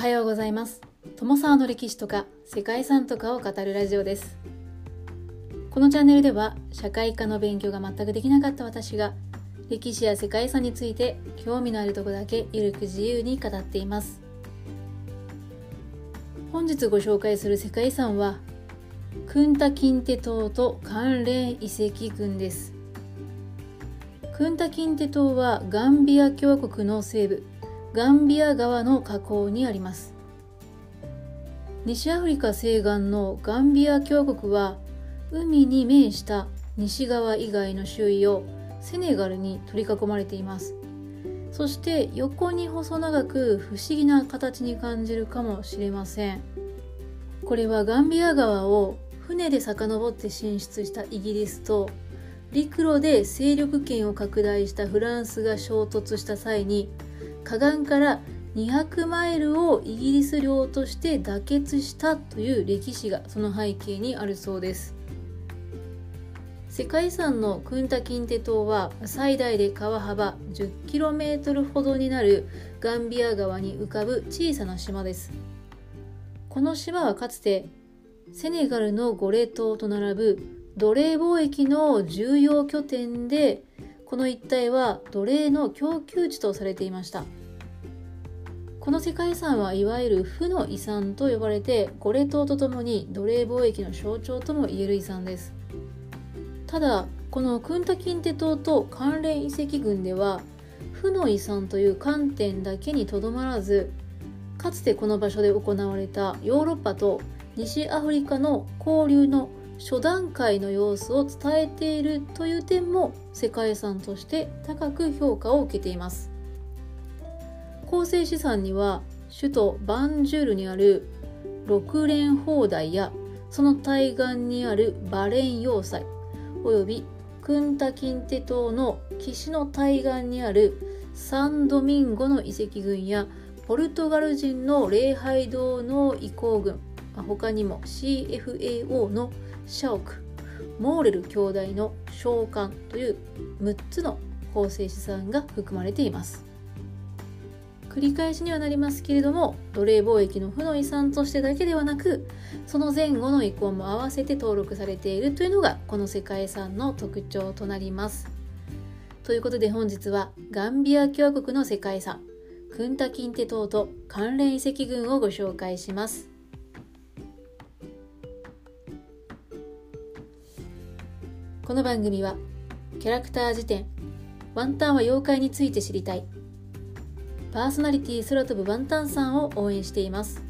はようございます。友沢の歴史とか世界遺産とかを語るラジオです。このチャンネルでは社会科の勉強が全くできなかった私が歴史や世界遺産について興味のあるとこだけゆるく自由に語っています。本日ご紹介する世界遺産はクンタキンテ島と関連遺跡群です。クンタキンテ島はガンビア共和国の西部。ガンビア川の河口にあります。西アフリカ西岸のガンビア共和国は海に面した西側以外の周囲をセネガルに取り囲まれています。そして横に細長く不思議な形に感じるかもしれません。これはガンビア川を船で遡って進出したイギリスと陸路で勢力圏を拡大したフランスが衝突した際に河岸から200マイルをイギリス領として妥結したという歴史がその背景にあるそうです。世界遺産のクンタキンテ島は最大で川幅 10km ほどになるガンビア川に浮かぶ小さな島です。この島はかつてセネガルのゴレ島と並ぶ奴隷貿易の重要拠点でこの一帯は奴隷の供給地とされていました。この世界遺産はいわゆる負の遺産と呼ばれてゴレ島とともに奴隷貿易の象徴ともいえる遺産です。ただこのクンタキンテ島と関連遺跡群では負の遺産という観点だけにとどまらずかつてこの場所で行われたヨーロッパと西アフリカの交流の初段階の様子を伝えているという点も世界遺産として高く評価を受けています。構成資産には首都バンジュールにある六連砲台やその対岸にあるバレン要塞およびクンタキンテ島の岸の対岸にあるサンドミンゴの遺跡群やポルトガル人の礼拝堂の遺構群他にも CFAO のシャオクモーレル兄弟の召喚という6つの構成資産が含まれています。繰り返しにはなりますけれども奴隷貿易の負の遺産としてだけではなくその前後の遺構も合わせて登録されているというのがこの世界遺産の特徴となります。ということで本日はガンビア共和国の世界遺産クンタキンテ島と関連遺跡群をご紹介します。この番組はキャラクター辞典ワンタンは妖怪について知りたい。パーソナリティ空飛ぶワンタンさんを応援しています。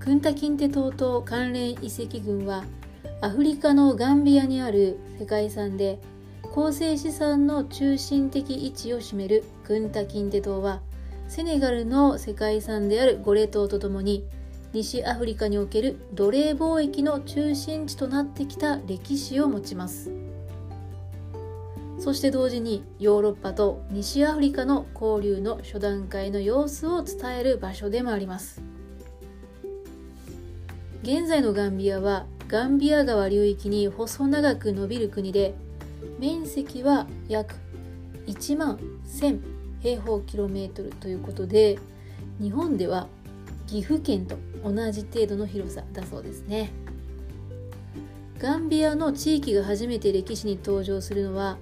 クンタキンテ島と関連遺跡群はアフリカのガンビアにある世界遺産で構成資産の中心的位置を占めるクンタキンテ島はセネガルの世界遺産であるゴレ島とともに西アフリカにおける奴隷貿易の中心地となってきた歴史を持ちます。そして同時にヨーロッパと西アフリカの交流の初段階の様子を伝える場所でもあります。現在のガンビアはガンビア川流域に細長く伸びる国で面積は約1万1000平方キロメートルということで日本では岐阜県と同じ程度の広さだそうですね。ガンビアの地域が初めて歴史に登場するのは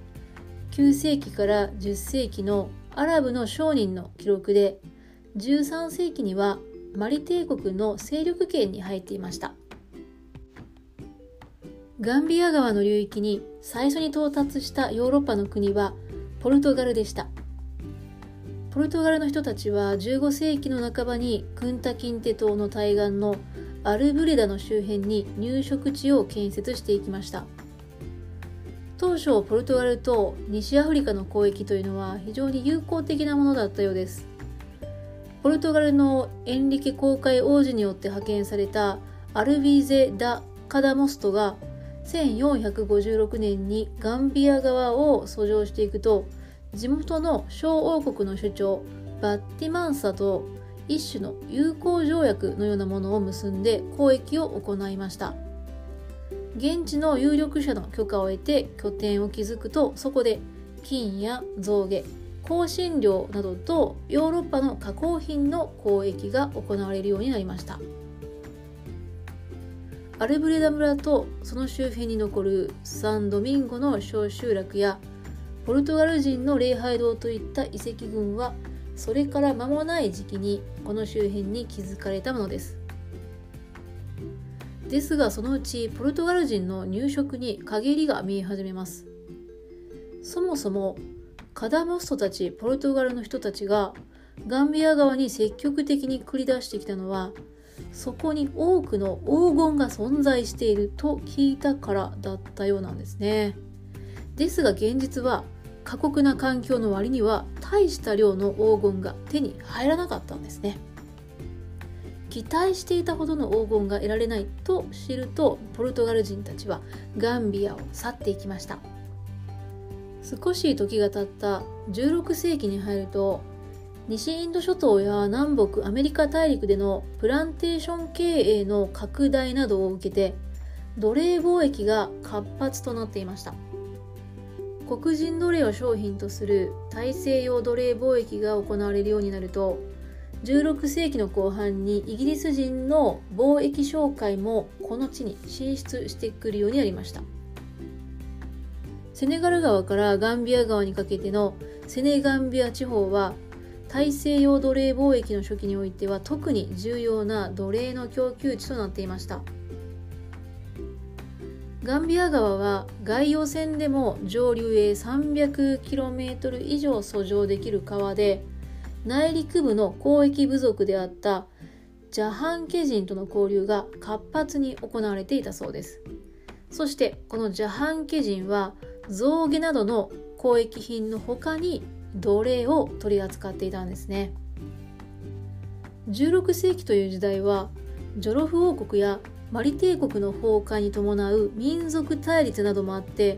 9世紀から10世紀のアラブの商人の記録で13世紀にはマリ帝国の勢力圏に入っていました。ガンビア川の流域に最初に到達したヨーロッパの国はポルトガルでした。ポルトガルの人たちは15世紀の半ばにクンタキンテ島の対岸のアルブレダの周辺に入植地を建設していきました。当初ポルトガルと西アフリカの交易というのは非常に友好的なものだったようです。ポルトガルのエンリケ公開王子によって派遣されたアルビーゼ・ダ・カダモストが1456年にガンビア側を遡上していくと地元の小王国の首長バッティマンサと一種の友好条約のようなものを結んで交易を行いました。現地の有力者の許可を得て拠点を築くとそこで金や象牙香辛料などとヨーロッパの加工品の交易が行われるようになりました。アルブレダ村とその周辺に残るサンドミンゴの小集落やポルトガル人の礼拝堂といった遺跡群はそれから間もない時期にこの周辺に築かれたものです。ですがそのうちポルトガル人の入植に陰りが見え始めます。そもそもカダモストたちポルトガルの人たちがガンビア川に積極的に繰り出してきたのはそこに多くの黄金が存在していると聞いたからだったようなんですね。ですが現実は過酷な環境の割には大した量の黄金が手に入らなかったんですね。期待していたほどの黄金が得られないと知るとポルトガル人たちはガンビアを去っていきました。少し時が経った16世紀に入ると西インド諸島や南北アメリカ大陸でのプランテーション経営の拡大などを受けて奴隷貿易が活発となっていました。黒人奴隷を商品とする大西洋奴隷貿易が行われるようになると16世紀の後半にイギリス人の貿易商会もこの地に進出してくるようになりました。セネガル川からガンビア川にかけてのセネガンビア地方は大西洋奴隷貿易の初期においては特に重要な奴隷の供給地となっていました。ガンビア川は外洋線でも上流へ 300km 以上遡上できる川で内陸部の交易部族であったジャハンケ人との交流が活発に行われていたそうです。そしてこのジャハンケ人は象牙などの交易品の他に奴隷を取り扱っていたんですね。16世紀という時代はジョロフ王国やマリ帝国の崩壊に伴う民族対立などもあって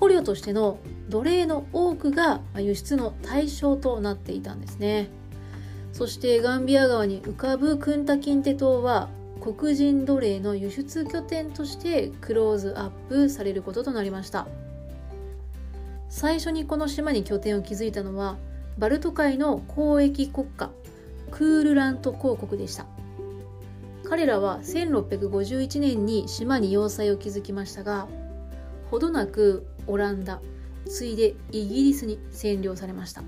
捕虜としての奴隷の多くが輸出の対象となっていたんですね。そしてガンビア川に浮かぶクンタキンテ島は黒人奴隷の輸出拠点としてクローズアップされることとなりました。最初にこの島に拠点を築いたのはバルト海の交易国家クールラント公国でした。彼らは1651年に島に要塞を築きましたがほどなくオランダ次いでイギリスに占領されました。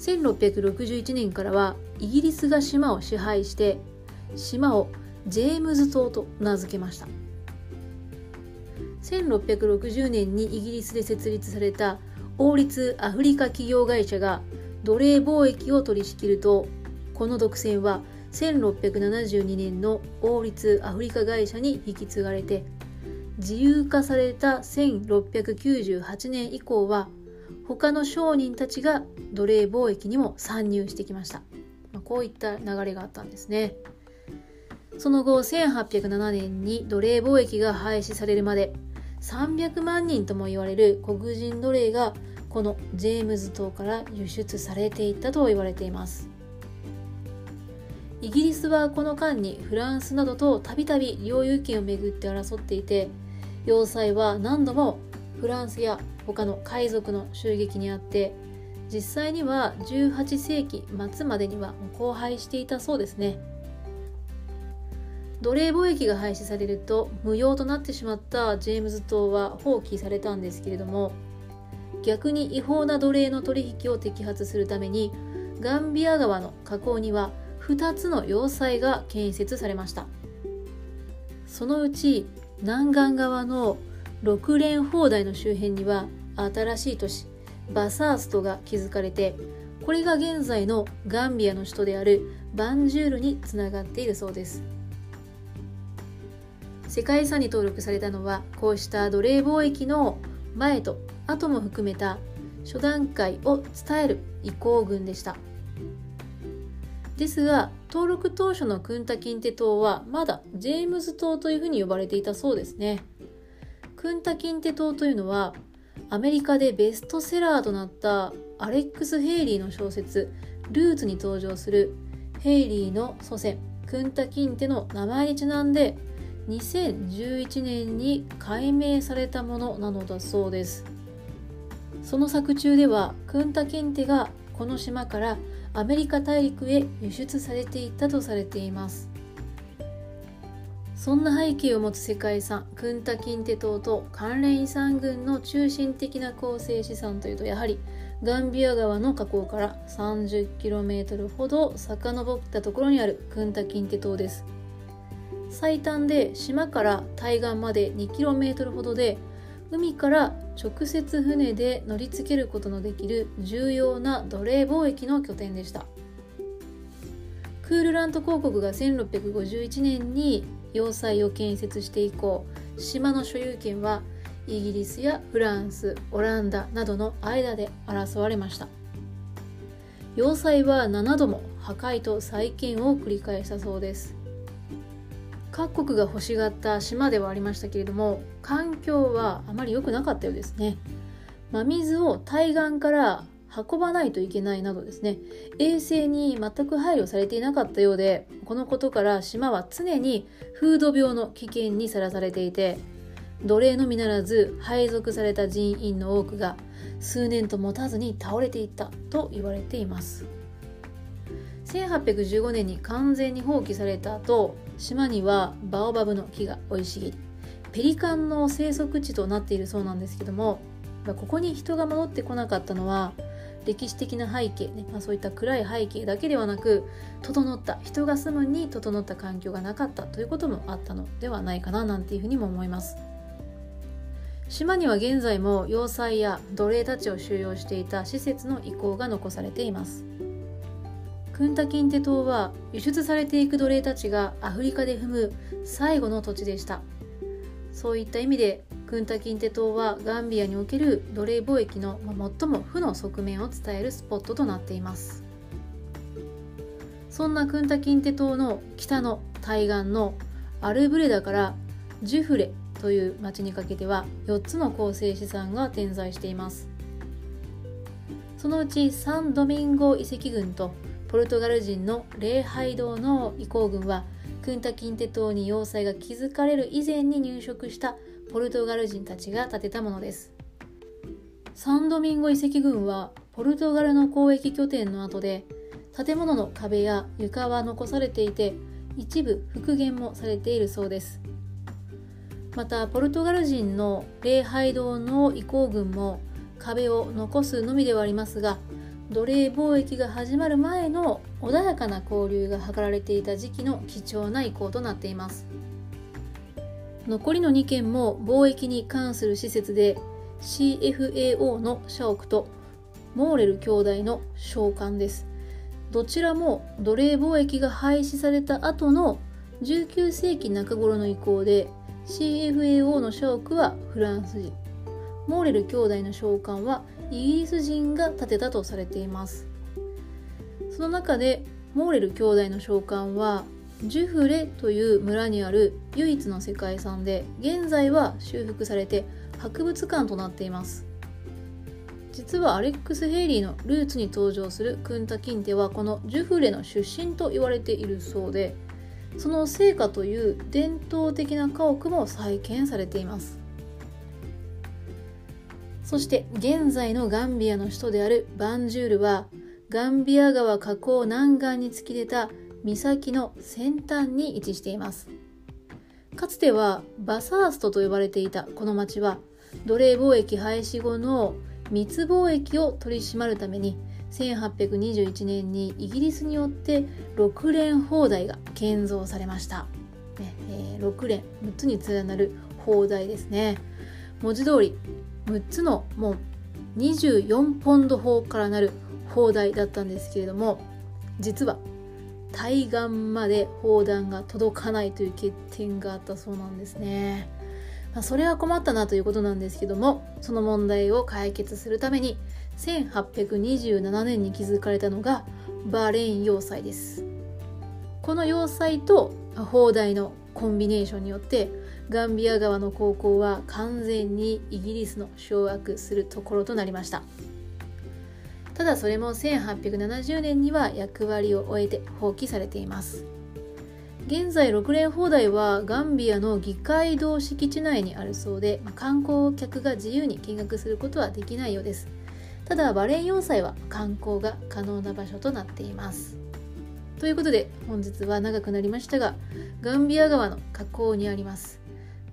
1661年からはイギリスが島を支配して島をジェームズ島と名付けました。1660年にイギリスで設立された王立アフリカ企業会社が奴隷貿易を取り仕切るとこの独占は1672年の王立アフリカ会社に引き継がれて自由化された1698年以降は他の商人たちが奴隷貿易にも参入してきました、まあ、こういった流れがあったんですね。その後1807年に奴隷貿易が廃止されるまで300万人とも言われる黒人奴隷がこのジェームズ島から輸出されていったと言われています。イギリスはこの間にフランスなどとたびたび領有権をめぐって争っていて要塞は何度もフランスや他の海賊の襲撃にあって実際には18世紀末までには荒廃していたそうですね。奴隷貿易が廃止されると無用となってしまったジェームズ島は放棄されたんですけれども逆に違法な奴隷の取引を摘発するためにガンビア川の河口には2つの要塞が建設されました。そのうち南岸側の6連砲台の周辺には新しい都市バサーストが築かれてこれが現在のガンビアの首都であるバンジュールにつながっているそうです。世界遺産に登録されたのはこうした奴隷貿易の前と後も含めた初段階を伝える移行群でした。ですが登録当初のクンタキンテ島はまだジェームズ島というふうに呼ばれていたそうですね。クンタキンテ島というのはアメリカでベストセラーとなったアレックス・ヘイリーの小説「ルーツ」に登場するヘイリーの祖先クンタキンテの名前にちなんで2011年に解明されたものなのだそうです。その作中ではクンタケンテがこの島からアメリカ大陸へ輸出されていったとされています。そんな背景を持つ世界遺産クンタキンテ島と関連遺産群の中心的な構成資産というとやはりガンビア川の河口から 30km ほど遡ったところにあるクンタキンテ島です。最短で島から対岸まで 2km ほどで海から直接船で乗り付けることのできる重要な奴隷貿易の拠点でした。クールラント公国が1651年に要塞を建設して以降島の所有権はイギリスやフランスオランダなどの間で争われました。要塞は7度も破壊と再建を繰り返したそうです。各国が欲しがった島ではありましたけれども環境はあまり良くなかったようですね。真水を対岸から運ばないといけないなどですね。衛生に全く配慮されていなかったようでこのことから島は常に風土病の危険にさらされていて奴隷のみならず配属された人員の多くが数年と持たずに倒れていったと言われています。1815年に完全に放棄された後島にはバオバブの木が生い茂りペリカンの生息地となっているそうなんですけどもここに人が戻ってこなかったのは歴史的な背景ね、まあ、そういった暗い背景だけではなく整った人が住むに整った環境がなかったということもあったのではないかななんていうふうにも思います。島には現在も要塞や奴隷たちを収容していた施設の遺構が残されています。クンタキンテ島は輸出されていく奴隷たちがアフリカで踏む最後の土地でした。そういった意味でクンタキンテ島はガンビアにおける奴隷貿易の最も負の側面を伝えるスポットとなっています。そんなクンタキンテ島の北の対岸のアルブレダからジュフレという町にかけては4つの構成資産が点在しています。そのうちサンドミンゴ遺跡群とポルトガル人の礼拝堂の遺構群はクンタキンテ島に要塞が築かれる以前に入植したポルトガル人たちが建てたものです。サンドミンゴ遺跡群はポルトガルの交易拠点の後で建物の壁や床は残されていて一部復元もされているそうです。またポルトガル人の礼拝堂の遺構群も壁を残すのみではありますが奴隷貿易が始まる前の穏やかな交流が図られていた時期の貴重な遺構となっています。残りの2件も貿易に関する施設で CFAO の社屋とモーレル兄弟の召喚です。どちらも奴隷貿易が廃止された後の19世紀中頃の遺構で CFAO の社屋はフランス人。モーレル兄弟の召喚はイギリス人が建てたとされています。その中でモーレル兄弟の召喚はジュフレという村にある唯一の世界遺産で現在は修復されて博物館となっています。実はアレックス・ヘイリーのルーツに登場するクンタ・キンテはこのジュフレの出身と言われているそうでその成果という伝統的な家屋も再建されています。そして現在のガンビアの首都であるバンジュールはガンビア川河口南岸に突き出た岬の先端に位置しています。かつてはバサーストと呼ばれていたこの町は奴隷貿易廃止後の密貿易を取り締まるために1821年にイギリスによって6連砲台が建造されました、ねえー、6連6つに連なる砲台ですね。文字通り6つのもう24ポンド砲からなる砲台だったんですけれども実は対岸まで砲弾が届かないという欠点があったそうなんですね。まあ、それは困ったなということなんですけどもその問題を解決するために1827年に築かれたのがバーレーン要塞です。この要塞と砲台のコンビネーションによってガンビア川の航行は完全にイギリスの掌握するところとなりました。ただそれも1870年には役割を終えて放棄されています。現在6連砲台はガンビアの議会堂敷地内にあるそうで、観光客が自由に見学することはできないようです。ただバレン要塞は観光が可能な場所となっています。ということで本日は長くなりましたがガンビア川の河口にあります。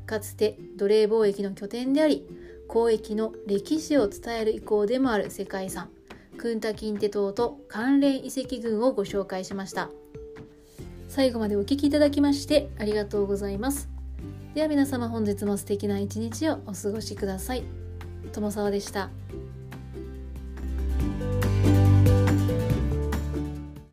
かつて奴隷貿易の拠点であり交易の歴史を伝える意向でもある世界遺産クンタキンテ島と関連遺跡群をご紹介しました。最後までお聴きいただきましてありがとうございます。では皆様本日も素敵な一日をお過ごしください。友沢でした。